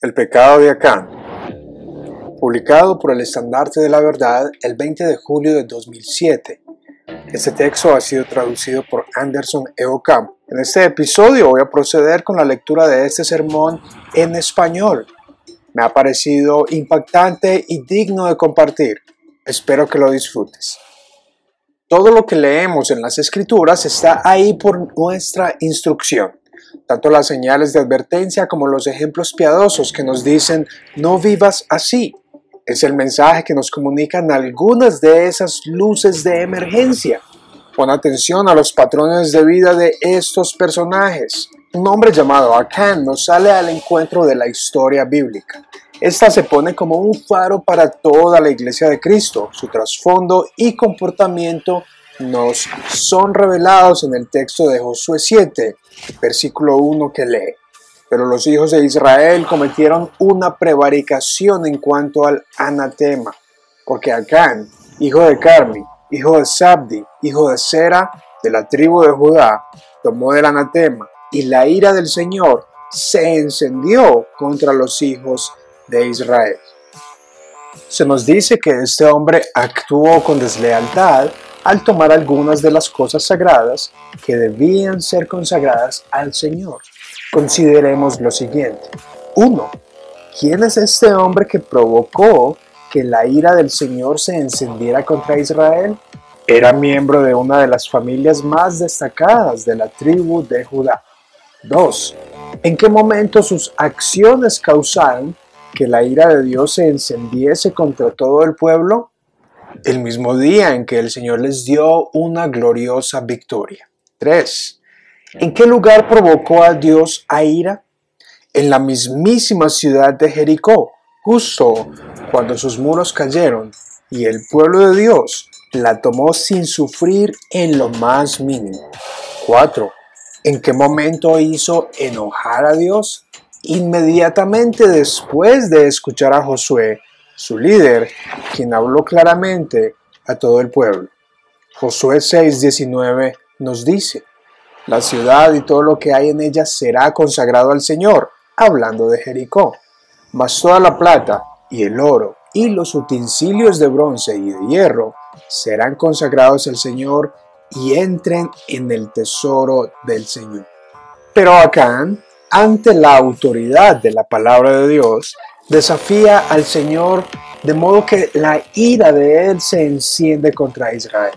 El pecado de Acán. Publicado por el Estandarte de la Verdad el 20 de julio de 2007. Este texto ha sido traducido por Anderson Eocamp. En este episodio voy a proceder con la lectura de este sermón en español. Me ha parecido impactante y digno de compartir. Espero que lo disfrutes. Todo lo que leemos en las escrituras está ahí por nuestra instrucción tanto las señales de advertencia como los ejemplos piadosos que nos dicen no vivas así. Es el mensaje que nos comunican algunas de esas luces de emergencia. Pon atención a los patrones de vida de estos personajes. Un hombre llamado Acán nos sale al encuentro de la historia bíblica. Esta se pone como un faro para toda la iglesia de Cristo. Su trasfondo y comportamiento nos son revelados en el texto de Josué 7, versículo 1 que lee. Pero los hijos de Israel cometieron una prevaricación en cuanto al anatema, porque Acán, hijo de Carmi, hijo de Sabdi, hijo de Sera, de la tribu de Judá, tomó el anatema, y la ira del Señor se encendió contra los hijos de Israel. Se nos dice que este hombre actuó con deslealtad al tomar algunas de las cosas sagradas que debían ser consagradas al Señor. Consideremos lo siguiente. 1. ¿Quién es este hombre que provocó que la ira del Señor se encendiera contra Israel? Era miembro de una de las familias más destacadas de la tribu de Judá. 2. ¿En qué momento sus acciones causaron que la ira de Dios se encendiese contra todo el pueblo? El mismo día en que el Señor les dio una gloriosa victoria. 3. ¿En qué lugar provocó a Dios a ira? En la mismísima ciudad de Jericó, justo cuando sus muros cayeron y el pueblo de Dios la tomó sin sufrir en lo más mínimo. 4. ¿En qué momento hizo enojar a Dios? Inmediatamente después de escuchar a Josué su líder, quien habló claramente a todo el pueblo. Josué 6:19 nos dice, la ciudad y todo lo que hay en ella será consagrado al Señor, hablando de Jericó. Mas toda la plata y el oro y los utensilios de bronce y de hierro serán consagrados al Señor y entren en el tesoro del Señor. Pero Acán, ante la autoridad de la palabra de Dios, desafía al Señor de modo que la ira de Él se enciende contra Israel.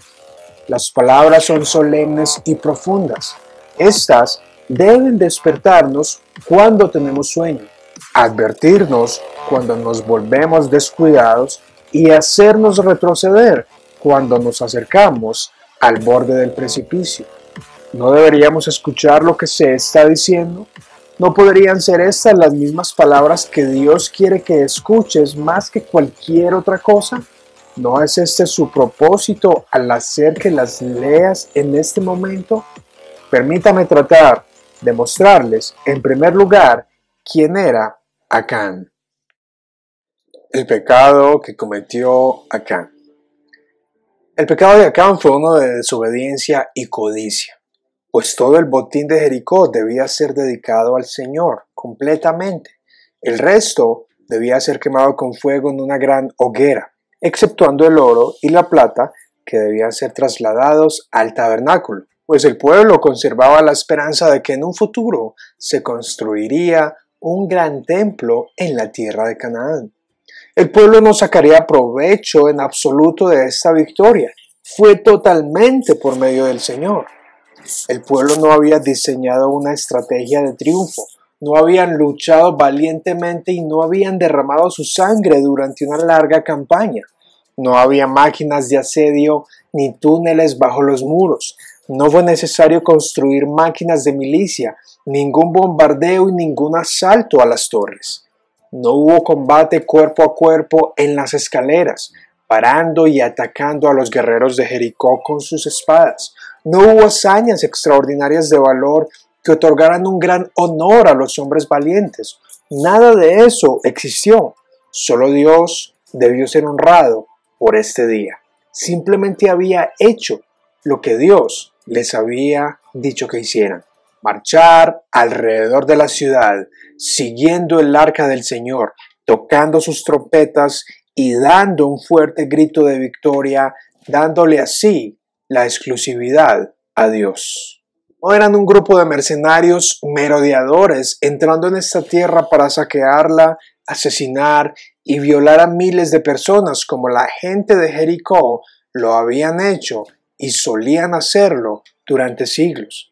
Las palabras son solemnes y profundas. Estas deben despertarnos cuando tenemos sueño, advertirnos cuando nos volvemos descuidados y hacernos retroceder cuando nos acercamos al borde del precipicio. ¿No deberíamos escuchar lo que se está diciendo? ¿No podrían ser estas las mismas palabras que Dios quiere que escuches más que cualquier otra cosa? ¿No es este su propósito al hacer que las leas en este momento? Permítame tratar de mostrarles, en primer lugar, quién era Acán. El pecado que cometió Acán. El pecado de Acán fue uno de desobediencia y codicia pues todo el botín de Jericó debía ser dedicado al Señor completamente. El resto debía ser quemado con fuego en una gran hoguera, exceptuando el oro y la plata que debían ser trasladados al tabernáculo, pues el pueblo conservaba la esperanza de que en un futuro se construiría un gran templo en la tierra de Canaán. El pueblo no sacaría provecho en absoluto de esta victoria, fue totalmente por medio del Señor. El pueblo no había diseñado una estrategia de triunfo, no habían luchado valientemente y no habían derramado su sangre durante una larga campaña. No había máquinas de asedio ni túneles bajo los muros. No fue necesario construir máquinas de milicia, ningún bombardeo y ningún asalto a las torres. No hubo combate cuerpo a cuerpo en las escaleras, parando y atacando a los guerreros de Jericó con sus espadas. No hubo hazañas extraordinarias de valor que otorgaran un gran honor a los hombres valientes. Nada de eso existió. Solo Dios debió ser honrado por este día. Simplemente había hecho lo que Dios les había dicho que hicieran. marchar alrededor de la ciudad, siguiendo el arca del Señor, tocando sus trompetas y dando un fuerte grito de victoria, dándole así la exclusividad a Dios. No eran un grupo de mercenarios merodeadores entrando en esta tierra para saquearla, asesinar y violar a miles de personas como la gente de Jericó lo habían hecho y solían hacerlo durante siglos.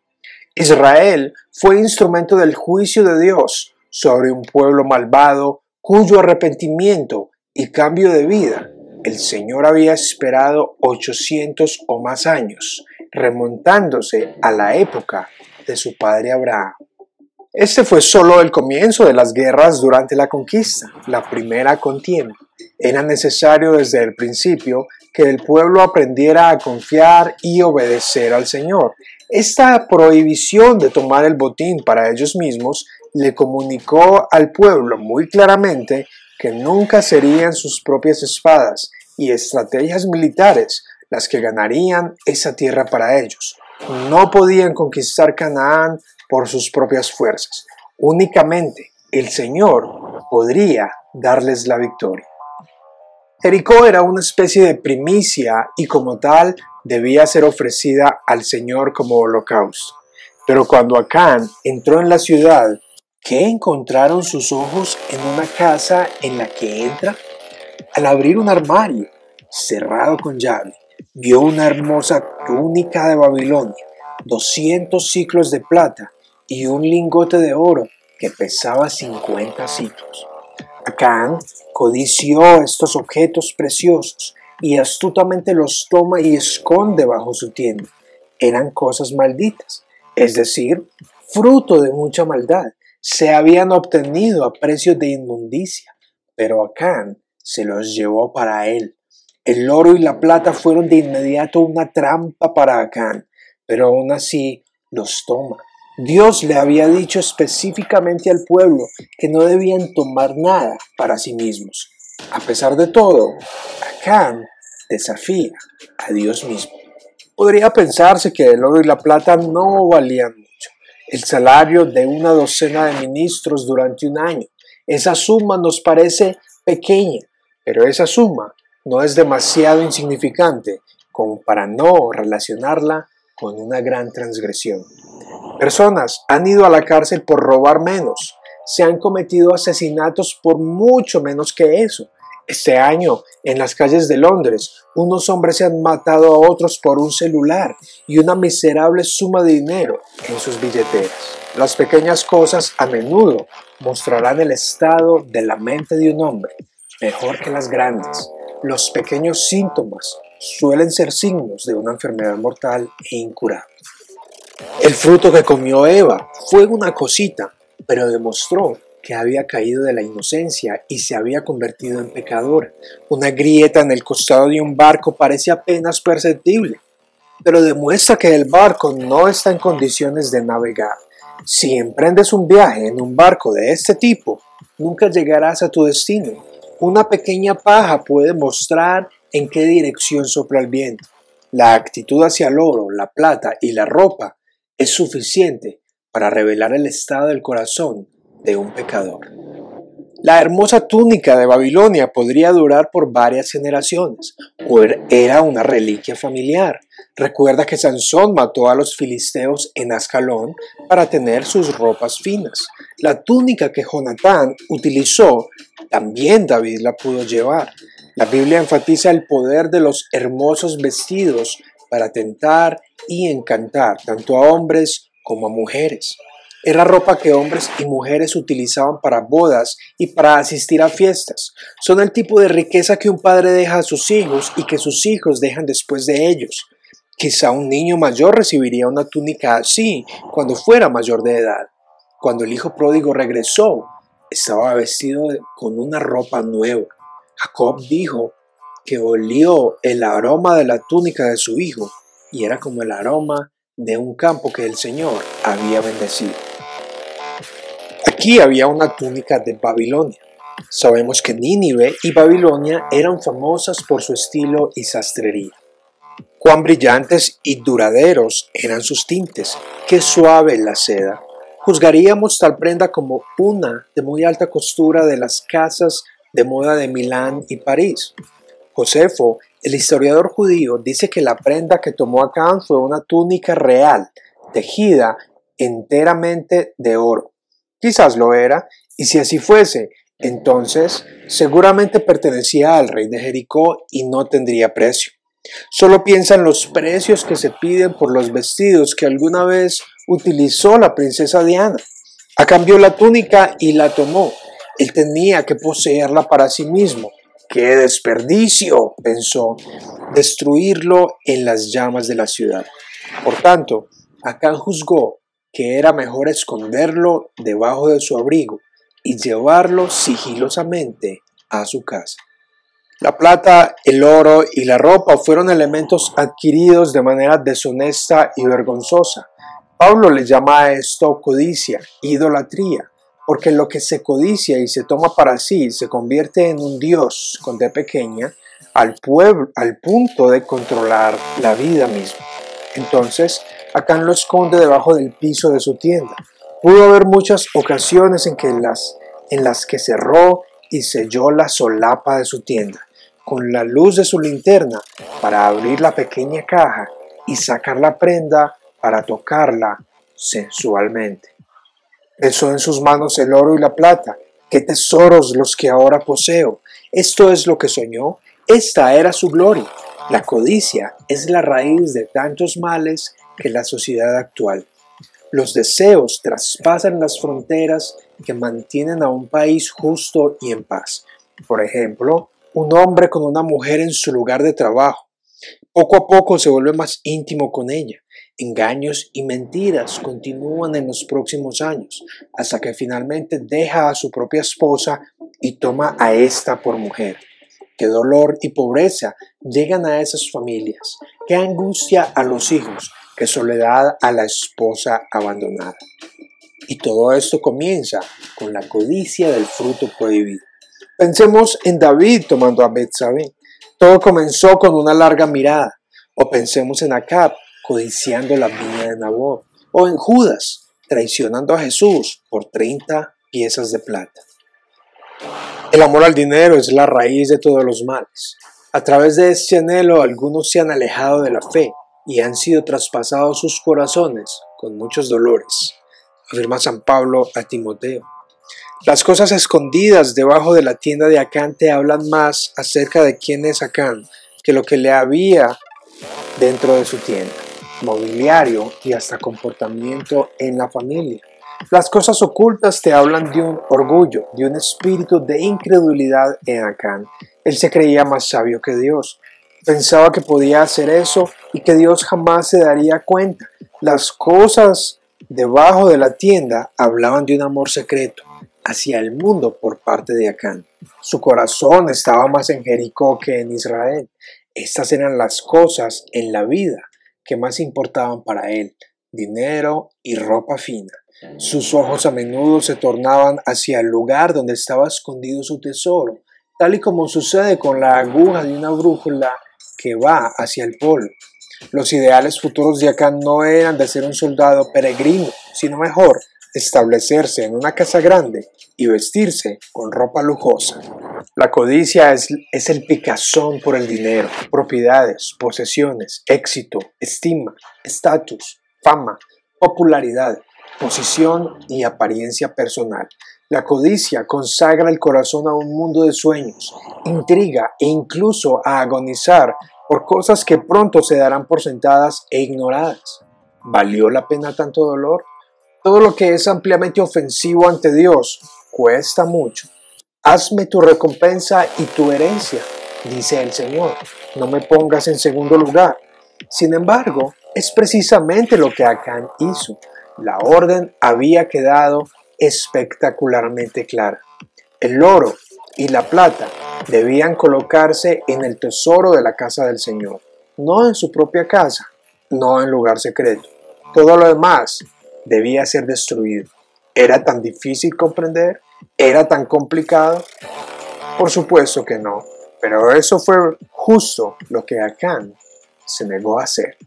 Israel fue instrumento del juicio de Dios sobre un pueblo malvado cuyo arrepentimiento y cambio de vida el Señor había esperado 800 o más años, remontándose a la época de su padre Abraham. Este fue solo el comienzo de las guerras durante la conquista, la primera contienda. Era necesario desde el principio que el pueblo aprendiera a confiar y obedecer al Señor. Esta prohibición de tomar el botín para ellos mismos le comunicó al pueblo muy claramente que nunca serían sus propias espadas y estrategias militares las que ganarían esa tierra para ellos. No podían conquistar Canaán por sus propias fuerzas. Únicamente el Señor podría darles la victoria. Jericó era una especie de primicia y como tal debía ser ofrecida al Señor como holocausto. Pero cuando Acán entró en la ciudad, ¿qué encontraron sus ojos en una casa en la que entra? Al abrir un armario cerrado con llave, vio una hermosa túnica de Babilonia, 200 ciclos de plata y un lingote de oro que pesaba 50 ciclos. Acán codició estos objetos preciosos y astutamente los toma y esconde bajo su tienda. Eran cosas malditas, es decir, fruto de mucha maldad. Se habían obtenido a precio de inmundicia, pero Acán se los llevó para él. El oro y la plata fueron de inmediato una trampa para Acán, pero aún así los toma Dios le había dicho específicamente al pueblo que no debían tomar nada para sí mismos. A pesar de todo, Acán desafía a Dios mismo. Podría pensarse que el oro y la plata no valían. El salario de una docena de ministros durante un año. Esa suma nos parece pequeña, pero esa suma no es demasiado insignificante como para no relacionarla con una gran transgresión. Personas han ido a la cárcel por robar menos. Se han cometido asesinatos por mucho menos que eso. Este año, en las calles de Londres, unos hombres se han matado a otros por un celular y una miserable suma de dinero en sus billeteras. Las pequeñas cosas a menudo mostrarán el estado de la mente de un hombre, mejor que las grandes. Los pequeños síntomas suelen ser signos de una enfermedad mortal e incurable. El fruto que comió Eva fue una cosita, pero demostró que había caído de la inocencia y se había convertido en pecadora. Una grieta en el costado de un barco parece apenas perceptible, pero demuestra que el barco no está en condiciones de navegar. Si emprendes un viaje en un barco de este tipo, nunca llegarás a tu destino. Una pequeña paja puede mostrar en qué dirección sopla el viento. La actitud hacia el oro, la plata y la ropa es suficiente para revelar el estado del corazón de un pecador. La hermosa túnica de Babilonia podría durar por varias generaciones, o er, era una reliquia familiar. Recuerda que Sansón mató a los filisteos en Ascalón para tener sus ropas finas. La túnica que Jonatán utilizó, también David la pudo llevar. La Biblia enfatiza el poder de los hermosos vestidos para tentar y encantar tanto a hombres como a mujeres. Era ropa que hombres y mujeres utilizaban para bodas y para asistir a fiestas. Son el tipo de riqueza que un padre deja a sus hijos y que sus hijos dejan después de ellos. Quizá un niño mayor recibiría una túnica así cuando fuera mayor de edad. Cuando el hijo pródigo regresó, estaba vestido con una ropa nueva. Jacob dijo que olió el aroma de la túnica de su hijo y era como el aroma de un campo que el Señor había bendecido. Aquí había una túnica de Babilonia. Sabemos que Nínive y Babilonia eran famosas por su estilo y sastrería. Cuán brillantes y duraderos eran sus tintes, qué suave la seda. Juzgaríamos tal prenda como una de muy alta costura de las casas de moda de Milán y París. Josefo, el historiador judío, dice que la prenda que tomó Acán fue una túnica real, tejida enteramente de oro. Quizás lo era, y si así fuese, entonces seguramente pertenecía al rey de Jericó y no tendría precio. Solo piensa en los precios que se piden por los vestidos que alguna vez utilizó la princesa Diana. A cambio la túnica y la tomó. Él tenía que poseerla para sí mismo. ¡Qué desperdicio! pensó, destruirlo en las llamas de la ciudad. Por tanto, Acán juzgó que era mejor esconderlo debajo de su abrigo y llevarlo sigilosamente a su casa. La plata, el oro y la ropa fueron elementos adquiridos de manera deshonesta y vergonzosa. Pablo le llama a esto codicia, idolatría, porque lo que se codicia y se toma para sí se convierte en un dios con D pequeña al pueblo, al punto de controlar la vida misma. Entonces, Acán lo esconde debajo del piso de su tienda. Pudo haber muchas ocasiones en, que las, en las que cerró y selló la solapa de su tienda con la luz de su linterna para abrir la pequeña caja y sacar la prenda para tocarla sensualmente. Besó en sus manos el oro y la plata. ¡Qué tesoros los que ahora poseo! Esto es lo que soñó. Esta era su gloria. La codicia es la raíz de tantos males que la sociedad actual. Los deseos traspasan las fronteras que mantienen a un país justo y en paz. Por ejemplo, un hombre con una mujer en su lugar de trabajo. Poco a poco se vuelve más íntimo con ella. Engaños y mentiras continúan en los próximos años, hasta que finalmente deja a su propia esposa y toma a esta por mujer. Qué dolor y pobreza llegan a esas familias, qué angustia a los hijos, qué soledad a la esposa abandonada. Y todo esto comienza con la codicia del fruto prohibido. Pensemos en David tomando a Betsabé. Todo comenzó con una larga mirada. O pensemos en Acab codiciando la viña de Nabot. O en Judas traicionando a Jesús por 30 piezas de plata. El amor al dinero es la raíz de todos los males. A través de este anhelo algunos se han alejado de la fe y han sido traspasados sus corazones con muchos dolores, afirma San Pablo a Timoteo. Las cosas escondidas debajo de la tienda de Acán te hablan más acerca de quién es Acán que lo que le había dentro de su tienda, mobiliario y hasta comportamiento en la familia. Las cosas ocultas te hablan de un orgullo, de un espíritu de incredulidad en Acán. Él se creía más sabio que Dios. Pensaba que podía hacer eso y que Dios jamás se daría cuenta. Las cosas debajo de la tienda hablaban de un amor secreto, hacia el mundo por parte de Acán. Su corazón estaba más en Jericó que en Israel. Estas eran las cosas en la vida que más importaban para él, dinero y ropa fina. Sus ojos a menudo se tornaban hacia el lugar donde estaba escondido su tesoro, tal y como sucede con la aguja de una brújula que va hacia el polo. Los ideales futuros de Acán no eran de ser un soldado peregrino, sino mejor, establecerse en una casa grande y vestirse con ropa lujosa. La codicia es, es, el picazón por el dinero, propiedades, posesiones, éxito, estima, estatus, fama, popularidad, posición y apariencia personal. La codicia consagra el corazón a un mundo de sueños, intriga e incluso a agonizar por cosas que pronto se darán por sentadas e ignoradas. ¿Valió la pena tanto dolor? Todo lo que es ampliamente ofensivo ante Dios cuesta mucho. Hazme tu recompensa y tu herencia, dice el Señor. No me pongas en segundo lugar. Sin embargo, es precisamente lo que Acán hizo. La orden había quedado espectacularmente clara. El oro y la plata debían colocarse en el tesoro de la casa del Señor, no en su propia casa, no en lugar secreto. Todo lo demás debía ser destruido. ¿Era tan difícil comprender? ¿Era tan complicado? Por supuesto que no, pero eso fue justo lo que Acán se negó a hacer.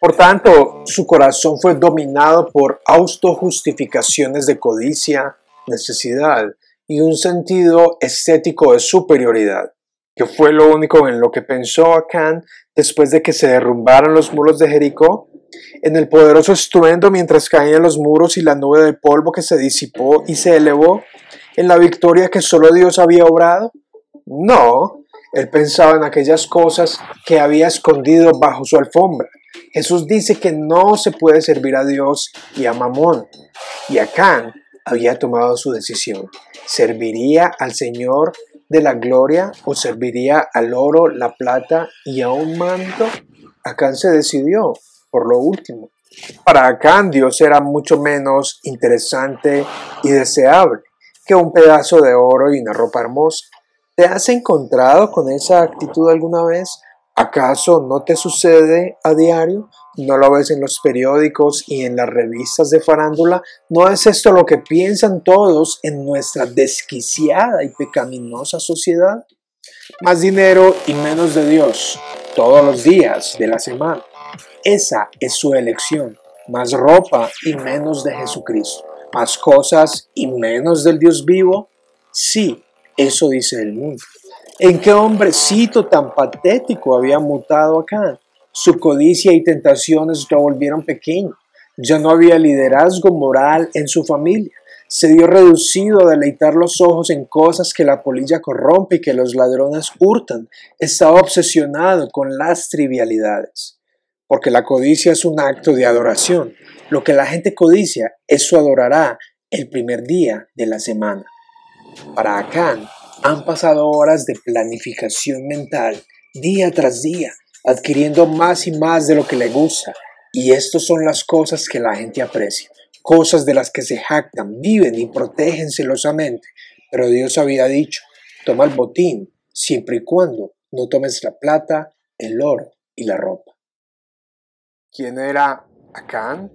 Por tanto, su corazón fue dominado por autojustificaciones de codicia, necesidad y un sentido estético de superioridad, que fue lo único en lo que pensó Acán después de que se derrumbaron los muros de Jericó, en el poderoso estruendo mientras caían los muros y la nube de polvo que se disipó y se elevó, en la victoria que solo Dios había obrado. No, él pensaba en aquellas cosas que había escondido bajo su alfombra. Jesús dice que no se puede servir a Dios y a Mamón. Y Acán había tomado su decisión. ¿Serviría al Señor de la gloria o serviría al oro, la plata y a un manto? Acán se decidió por lo último. Para Acán Dios era mucho menos interesante y deseable que un pedazo de oro y una ropa hermosa. ¿Te has encontrado con esa actitud alguna vez? ¿Acaso no te sucede a diario? ¿No lo ves en los periódicos y en las revistas de farándula? ¿No es esto lo que piensan todos en nuestra desquiciada y pecaminosa sociedad? Más dinero y menos de Dios todos los días de la semana. Esa es su elección. Más ropa y menos de Jesucristo. Más cosas y menos del Dios vivo. Sí, eso dice el mundo. ¿En qué hombrecito tan patético había mutado acá? Su codicia y tentaciones lo volvieron pequeño. Ya no había liderazgo moral en su familia. Se dio reducido a deleitar los ojos en cosas que la polilla corrompe y que los ladrones hurtan. Estaba obsesionado con las trivialidades. Porque la codicia es un acto de adoración. Lo que la gente codicia, eso adorará el primer día de la semana. Para Acán, han pasado horas de planificación mental, día tras día, adquiriendo más y más de lo que le gusta. Y estas son las cosas que la gente aprecia, cosas de las que se jactan, viven y protegen celosamente. Pero Dios había dicho, toma el botín, siempre y cuando no tomes la plata, el oro y la ropa. ¿Quién era Acán?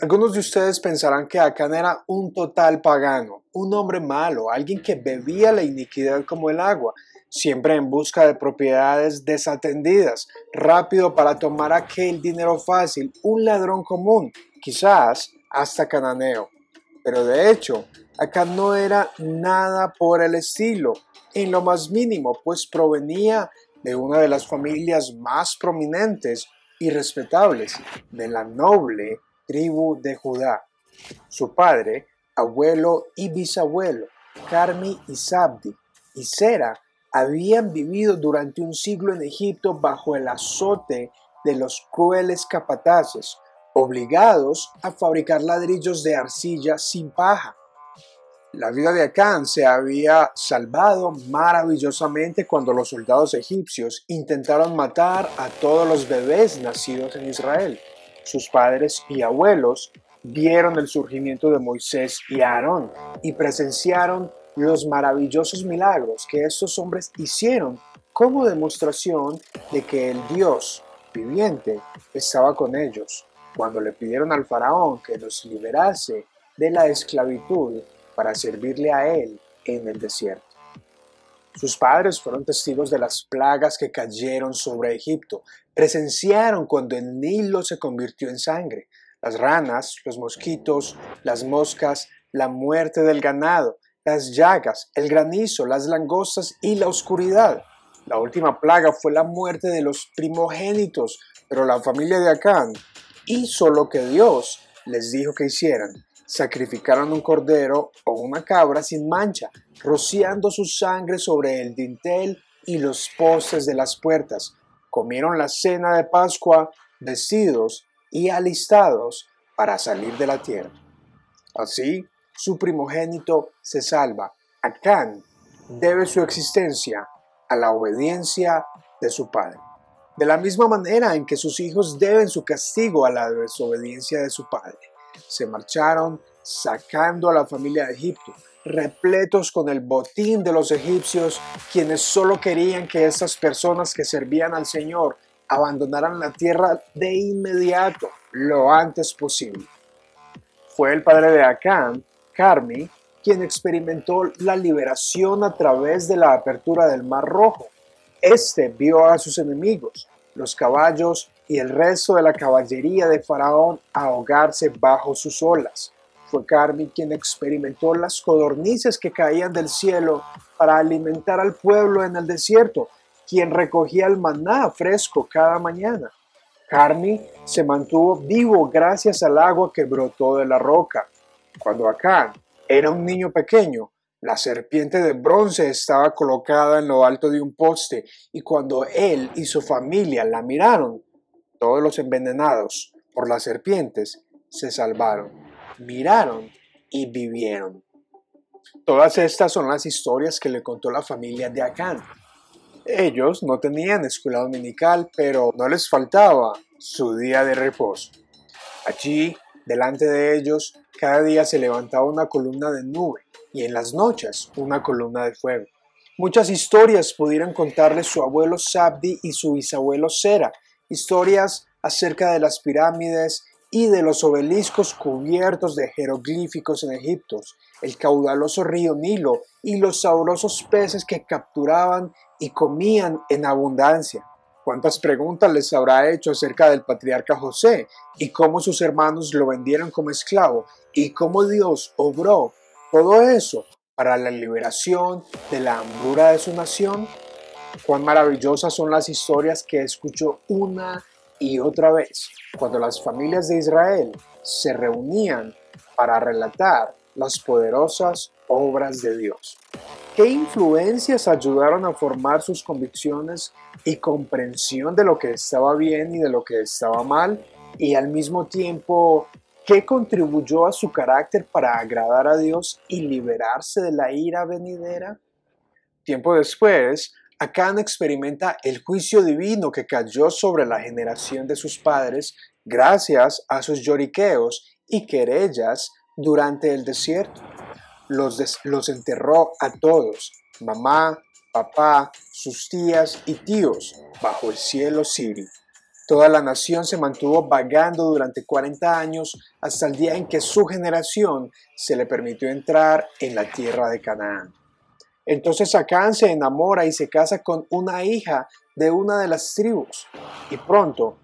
Algunos de ustedes pensarán que Acán era un total pagano, un hombre malo, alguien que bebía la iniquidad como el agua, siempre en busca de propiedades desatendidas, rápido para tomar aquel dinero fácil, un ladrón común, quizás hasta cananeo. Pero de hecho, Acán no era nada por el estilo, en lo más mínimo, pues provenía de una de las familias más prominentes y respetables de la noble tribu de Judá. Su padre, abuelo y bisabuelo, Carmi y Sabdi y Sera, habían vivido durante un siglo en Egipto bajo el azote de los crueles capataces, obligados a fabricar ladrillos de arcilla sin paja. La vida de Acán se había salvado maravillosamente cuando los soldados egipcios intentaron matar a todos los bebés nacidos en Israel sus padres y abuelos vieron el surgimiento de Moisés y Aarón y presenciaron los maravillosos milagros que estos hombres hicieron como demostración de que el Dios viviente estaba con ellos cuando le pidieron al faraón que los liberase de la esclavitud para servirle a él en el desierto. Sus padres fueron testigos de las plagas que cayeron sobre Egipto. Presenciaron cuando el Nilo se convirtió en sangre. Las ranas, los mosquitos, las moscas, la muerte del ganado, las llagas, el granizo, las langostas y la oscuridad. La última plaga fue la muerte de los primogénitos, pero la familia de Acán hizo lo que Dios les dijo que hicieran sacrificaron un cordero o una cabra sin mancha, rociando su sangre sobre el dintel y los postes de las puertas. Comieron la cena de Pascua vestidos y alistados para salir de la tierra. Así, su primogénito se salva. Acán debe su existencia a la obediencia de su padre. De la misma manera en que sus hijos deben su castigo a la desobediencia de su padre se marcharon sacando a la familia de Egipto, repletos con el botín de los egipcios, quienes solo querían que esas personas que servían al Señor abandonaran la tierra de inmediato, lo antes posible. Fue el padre de Acán, Carmi, quien experimentó la liberación a través de la apertura del Mar Rojo. Este vio a sus enemigos, los caballos y el resto de la caballería de Faraón ahogarse bajo sus olas. Fue Carmi quien experimentó las codornices que caían del cielo para alimentar al pueblo en el desierto, quien recogía el maná fresco cada mañana. Carmi se mantuvo vivo gracias al agua que brotó de la roca. Cuando Acán era un niño pequeño, la serpiente de bronce estaba colocada en lo alto de un poste y cuando él y su familia la miraron, todos los envenenados por las serpientes se salvaron, miraron y vivieron. Todas estas son las historias que le contó la familia de Acán. Ellos no tenían escuela dominical, pero no les faltaba su día de reposo. Allí, delante de ellos, cada día se levantaba una columna de nube y en las noches una columna de fuego. Muchas historias pudieran contarles su abuelo Sabdi y su bisabuelo Sera, historias acerca de las pirámides y de los obeliscos cubiertos de jeroglíficos en Egipto, el caudaloso río Nilo y los sabrosos peces que capturaban y comían en abundancia. ¿Cuántas preguntas les habrá hecho acerca del patriarca José y cómo sus hermanos lo vendieron como esclavo y cómo Dios obró todo eso para la liberación de la hambruna de su nación? Cuán maravillosas son las historias que escuchó una y otra vez cuando las familias de Israel se reunían para relatar las poderosas obras de Dios. ¿Qué influencias ayudaron a formar sus convicciones y comprensión de lo que estaba bien y de lo que estaba mal? Y al mismo tiempo, ¿qué contribuyó a su carácter para agradar a Dios y liberarse de la ira venidera? Tiempo después, Acán experimenta el juicio divino que cayó sobre la generación de sus padres gracias a sus lloriqueos y querellas durante el desierto. Los, los enterró a todos, mamá, papá, sus tías y tíos, bajo el cielo sirio. Toda la nación se mantuvo vagando durante 40 años hasta el día en que su generación se le permitió entrar en la tierra de Canaán. Entonces Acán se enamora y se casa con una hija de una de las tribus y pronto,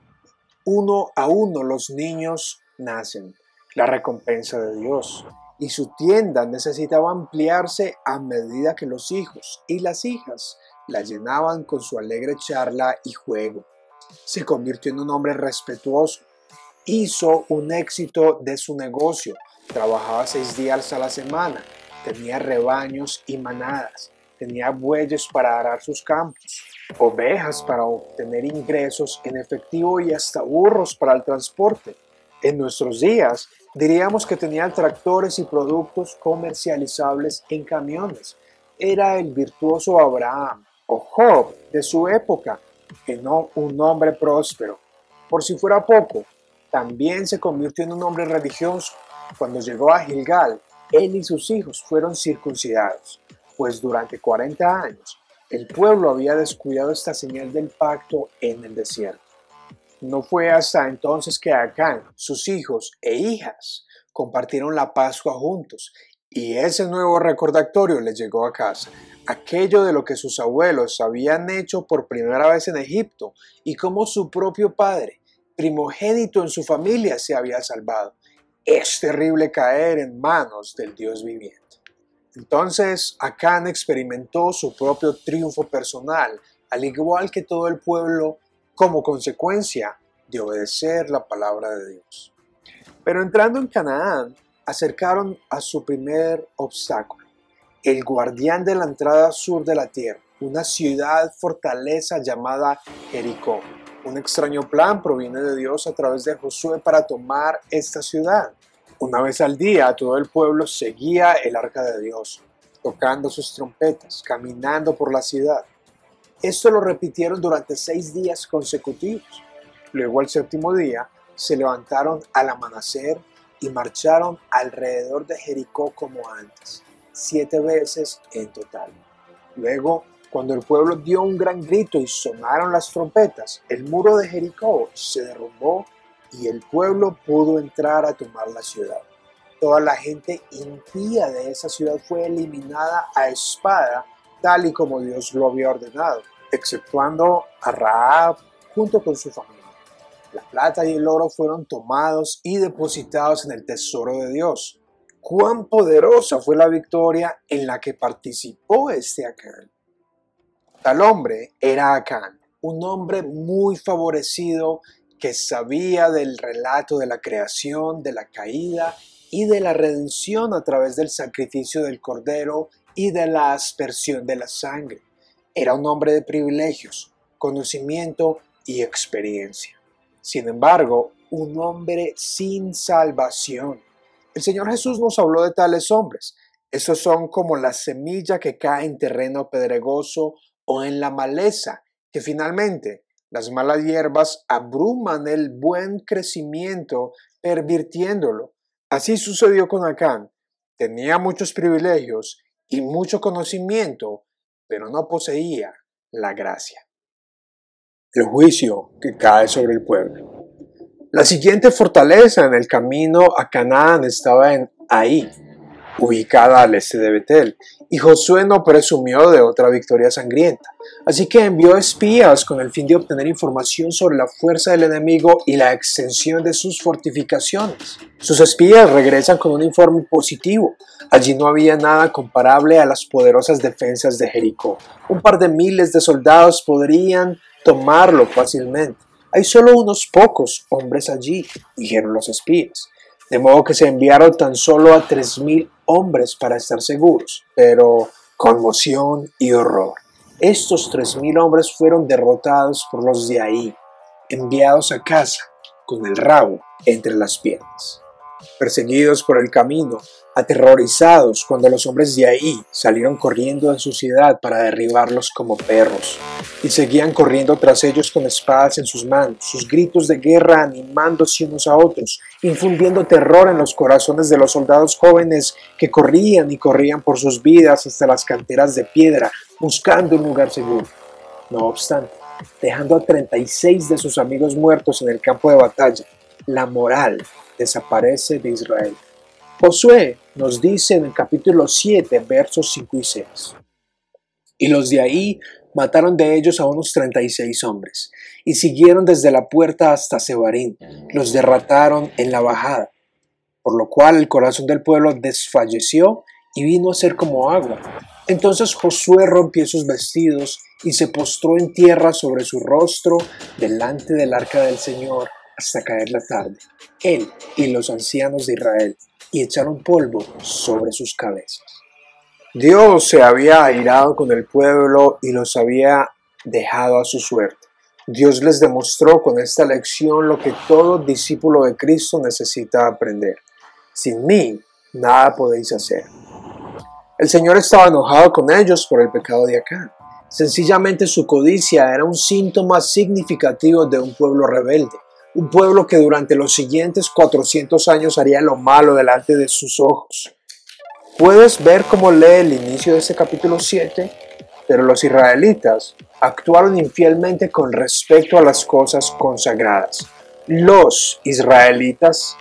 uno a uno los niños nacen la recompensa de Dios. Y su tienda necesitaba ampliarse a medida que los hijos y las hijas la llenaban con su alegre charla y juego. Se convirtió en un hombre respetuoso. Hizo un éxito de su negocio. Trabajaba seis días a la semana. Tenía rebaños y manadas. Tenía bueyes para arar sus campos, ovejas para obtener ingresos en efectivo y hasta burros para el transporte. En nuestros días, Diríamos que tenía tractores y productos comercializables en camiones. Era el virtuoso Abraham o Job de su época, que no un hombre próspero. Por si fuera poco, también se convirtió en un hombre religioso. Cuando llegó a Gilgal, él y sus hijos fueron circuncidados, pues durante 40 años el pueblo había descuidado esta señal del pacto en el desierto. No fue hasta entonces que Acán, sus hijos e hijas compartieron la Pascua juntos y ese nuevo recordatorio les llegó a casa, aquello de lo que sus abuelos habían hecho por primera vez en Egipto y cómo su propio padre, primogénito en su familia, se había salvado. Es terrible caer en manos del Dios viviente. Entonces Acán experimentó su propio triunfo personal, al igual que todo el pueblo como consecuencia de obedecer la palabra de Dios. Pero entrando en Canaán, acercaron a su primer obstáculo, el guardián de la entrada sur de la tierra, una ciudad fortaleza llamada Jericó. Un extraño plan proviene de Dios a través de Josué para tomar esta ciudad. Una vez al día todo el pueblo seguía el arca de Dios, tocando sus trompetas, caminando por la ciudad. Esto lo repitieron durante seis días consecutivos. Luego al séptimo día se levantaron al amanecer y marcharon alrededor de Jericó como antes, siete veces en total. Luego, cuando el pueblo dio un gran grito y sonaron las trompetas, el muro de Jericó se derrumbó y el pueblo pudo entrar a tomar la ciudad. Toda la gente impía de esa ciudad fue eliminada a espada, tal y como Dios lo había ordenado exceptuando a Raab, junto con su familia. La plata y el oro fueron tomados y depositados en el tesoro de Dios. Cuán poderosa fue la victoria en la que participó este Acán. Tal hombre era Acán, un hombre muy favorecido que sabía del relato de la creación, de la caída y de la redención a través del sacrificio del cordero y de la aspersión de la sangre. Era un hombre de privilegios, conocimiento y experiencia. Sin embargo, un hombre sin salvación. El Señor Jesús nos habló de tales hombres. Esos son como la semilla que cae en terreno pedregoso o en la maleza, que finalmente las malas hierbas abruman el buen crecimiento, pervirtiéndolo. Así sucedió con Acán. Tenía muchos privilegios y mucho conocimiento, pero no poseía la gracia. El juicio que cae sobre el pueblo. La siguiente fortaleza en el camino a Canaán estaba en Ahí, ubicada al este de Betel, y Josué no presumió de otra victoria sangrienta, así que envió espías con el fin de obtener información sobre la fuerza del enemigo y la extensión de sus fortificaciones. Sus espías regresan con un informe positivo. Allí no había nada comparable a las poderosas defensas de Jericó. Un par de miles de soldados podrían tomarlo fácilmente. Hay solo unos pocos hombres allí, dijeron los espías. De modo que se enviaron tan solo a tres mil hombres para estar seguros, pero conmoción y horror. Estos tres mil hombres fueron derrotados por los de ahí, enviados a casa con el rabo entre las piernas. Perseguidos por el camino, aterrorizados cuando los hombres de ahí salieron corriendo de su ciudad para derribarlos como perros, y seguían corriendo tras ellos con espadas en sus manos, sus gritos de guerra animándose unos a otros, infundiendo terror en los corazones de los soldados jóvenes que corrían y corrían por sus vidas hasta las canteras de piedra, buscando un lugar seguro. No obstante, dejando a 36 de sus amigos muertos en el campo de batalla, la moral desaparece de Israel. Josué nos dice en el capítulo 7, versos 5 y 6. Y los de ahí mataron de ellos a unos 36 hombres, y siguieron desde la puerta hasta Sebarín, los derrataron en la bajada, por lo cual el corazón del pueblo desfalleció y vino a ser como agua. Entonces Josué rompió sus vestidos y se postró en tierra sobre su rostro delante del arca del Señor hasta caer la tarde, él y los ancianos de Israel, y echaron polvo sobre sus cabezas. Dios se había airado con el pueblo y los había dejado a su suerte. Dios les demostró con esta lección lo que todo discípulo de Cristo necesita aprender. Sin mí, nada podéis hacer. El Señor estaba enojado con ellos por el pecado de acá. Sencillamente su codicia era un síntoma significativo de un pueblo rebelde un pueblo que durante los siguientes 400 años haría lo malo delante de sus ojos. Puedes ver cómo lee el inicio de este capítulo 7, pero los israelitas actuaron infielmente con respecto a las cosas consagradas. Los israelitas,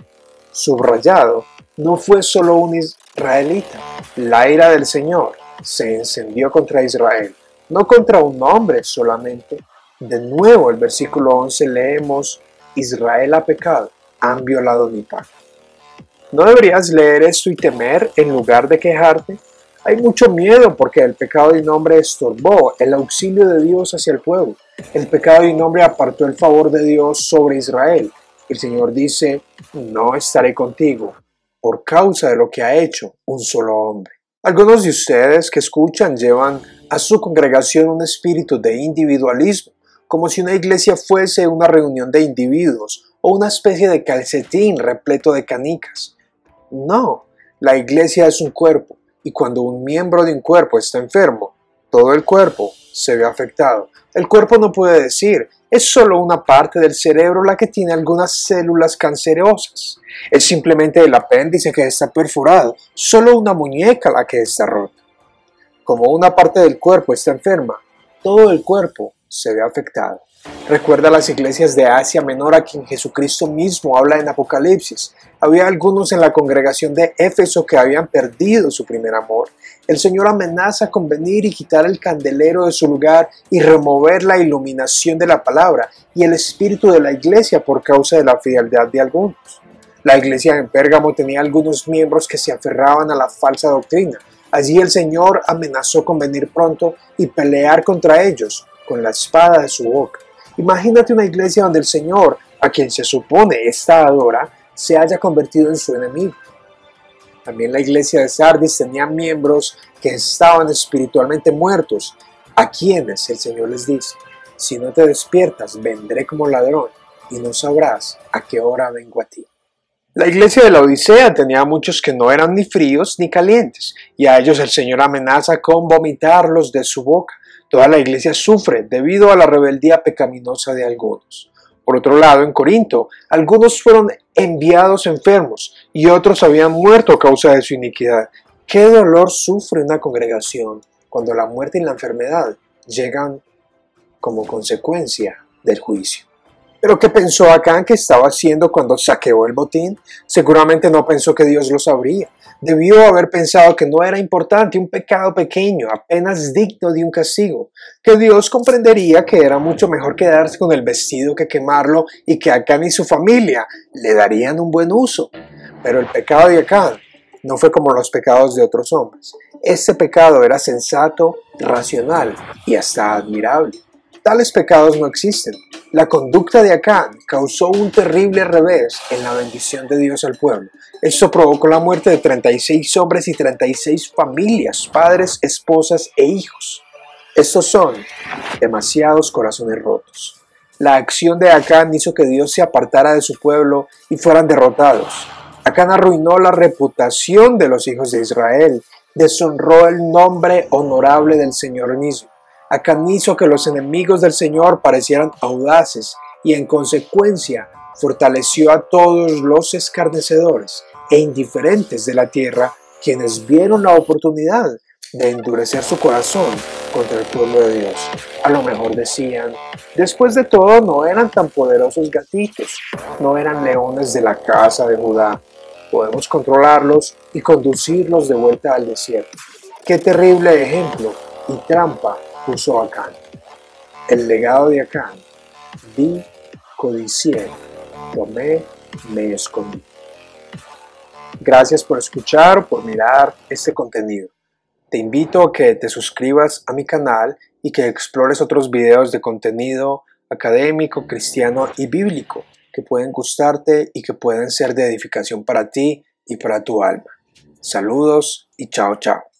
subrayado, no fue solo un israelita. La ira del Señor se encendió contra Israel, no contra un hombre solamente. De nuevo, el versículo 11 leemos Israel ha pecado, han violado mi pacto. ¿No deberías leer esto y temer en lugar de quejarte? Hay mucho miedo porque el pecado de un hombre estorbó el auxilio de Dios hacia el pueblo. El pecado de un hombre apartó el favor de Dios sobre Israel. El Señor dice, no estaré contigo por causa de lo que ha hecho un solo hombre. Algunos de ustedes que escuchan llevan a su congregación un espíritu de individualismo como si una iglesia fuese una reunión de individuos o una especie de calcetín repleto de canicas. No, la iglesia es un cuerpo y cuando un miembro de un cuerpo está enfermo, todo el cuerpo se ve afectado. El cuerpo no puede decir, es solo una parte del cerebro la que tiene algunas células cancerosas. Es simplemente el apéndice que está perforado, solo una muñeca la que está rota. Como una parte del cuerpo está enferma, todo el cuerpo se ve afectado. Recuerda las iglesias de Asia Menor a quien Jesucristo mismo habla en Apocalipsis. Había algunos en la congregación de Éfeso que habían perdido su primer amor. El Señor amenaza con venir y quitar el candelero de su lugar y remover la iluminación de la palabra y el espíritu de la iglesia por causa de la fidelidad de algunos. La iglesia en Pérgamo tenía algunos miembros que se aferraban a la falsa doctrina. Allí el Señor amenazó con venir pronto y pelear contra ellos con la espada de su boca. Imagínate una iglesia donde el Señor, a quien se supone está adora, se haya convertido en su enemigo. También la iglesia de Sardis tenía miembros que estaban espiritualmente muertos, a quienes el Señor les dice, si no te despiertas, vendré como ladrón y no sabrás a qué hora vengo a ti. La iglesia de la Odisea tenía muchos que no eran ni fríos ni calientes, y a ellos el Señor amenaza con vomitarlos de su boca. Toda la iglesia sufre debido a la rebeldía pecaminosa de algunos. Por otro lado, en Corinto, algunos fueron enviados enfermos y otros habían muerto a causa de su iniquidad. ¿Qué dolor sufre una congregación cuando la muerte y la enfermedad llegan como consecuencia del juicio? Pero ¿qué pensó Acán que estaba haciendo cuando saqueó el botín? Seguramente no pensó que Dios lo sabría. Debió haber pensado que no era importante, un pecado pequeño, apenas digno de un castigo, que Dios comprendería que era mucho mejor quedarse con el vestido que quemarlo y que Acán y su familia le darían un buen uso. Pero el pecado de Acán no fue como los pecados de otros hombres. Este pecado era sensato, racional y hasta admirable. Tales pecados no existen. La conducta de Acán causó un terrible revés en la bendición de Dios al pueblo. Esto provocó la muerte de 36 hombres y 36 familias, padres, esposas e hijos. Estos son demasiados corazones rotos. La acción de Acán hizo que Dios se apartara de su pueblo y fueran derrotados. Acán arruinó la reputación de los hijos de Israel, deshonró el nombre honorable del Señor mismo. Acán hizo que los enemigos del Señor parecieran audaces y en consecuencia fortaleció a todos los escarnecedores e indiferentes de la tierra quienes vieron la oportunidad de endurecer su corazón contra el pueblo de Dios. A lo mejor decían, después de todo no eran tan poderosos gatitos, no eran leones de la casa de Judá. Podemos controlarlos y conducirlos de vuelta al desierto. Qué terrible ejemplo y trampa puso Acán. El legado de Acán. Vi, codicié, tomé, me escondí. Gracias por escuchar, por mirar este contenido. Te invito a que te suscribas a mi canal y que explores otros videos de contenido académico, cristiano y bíblico que pueden gustarte y que pueden ser de edificación para ti y para tu alma. Saludos y chao chao.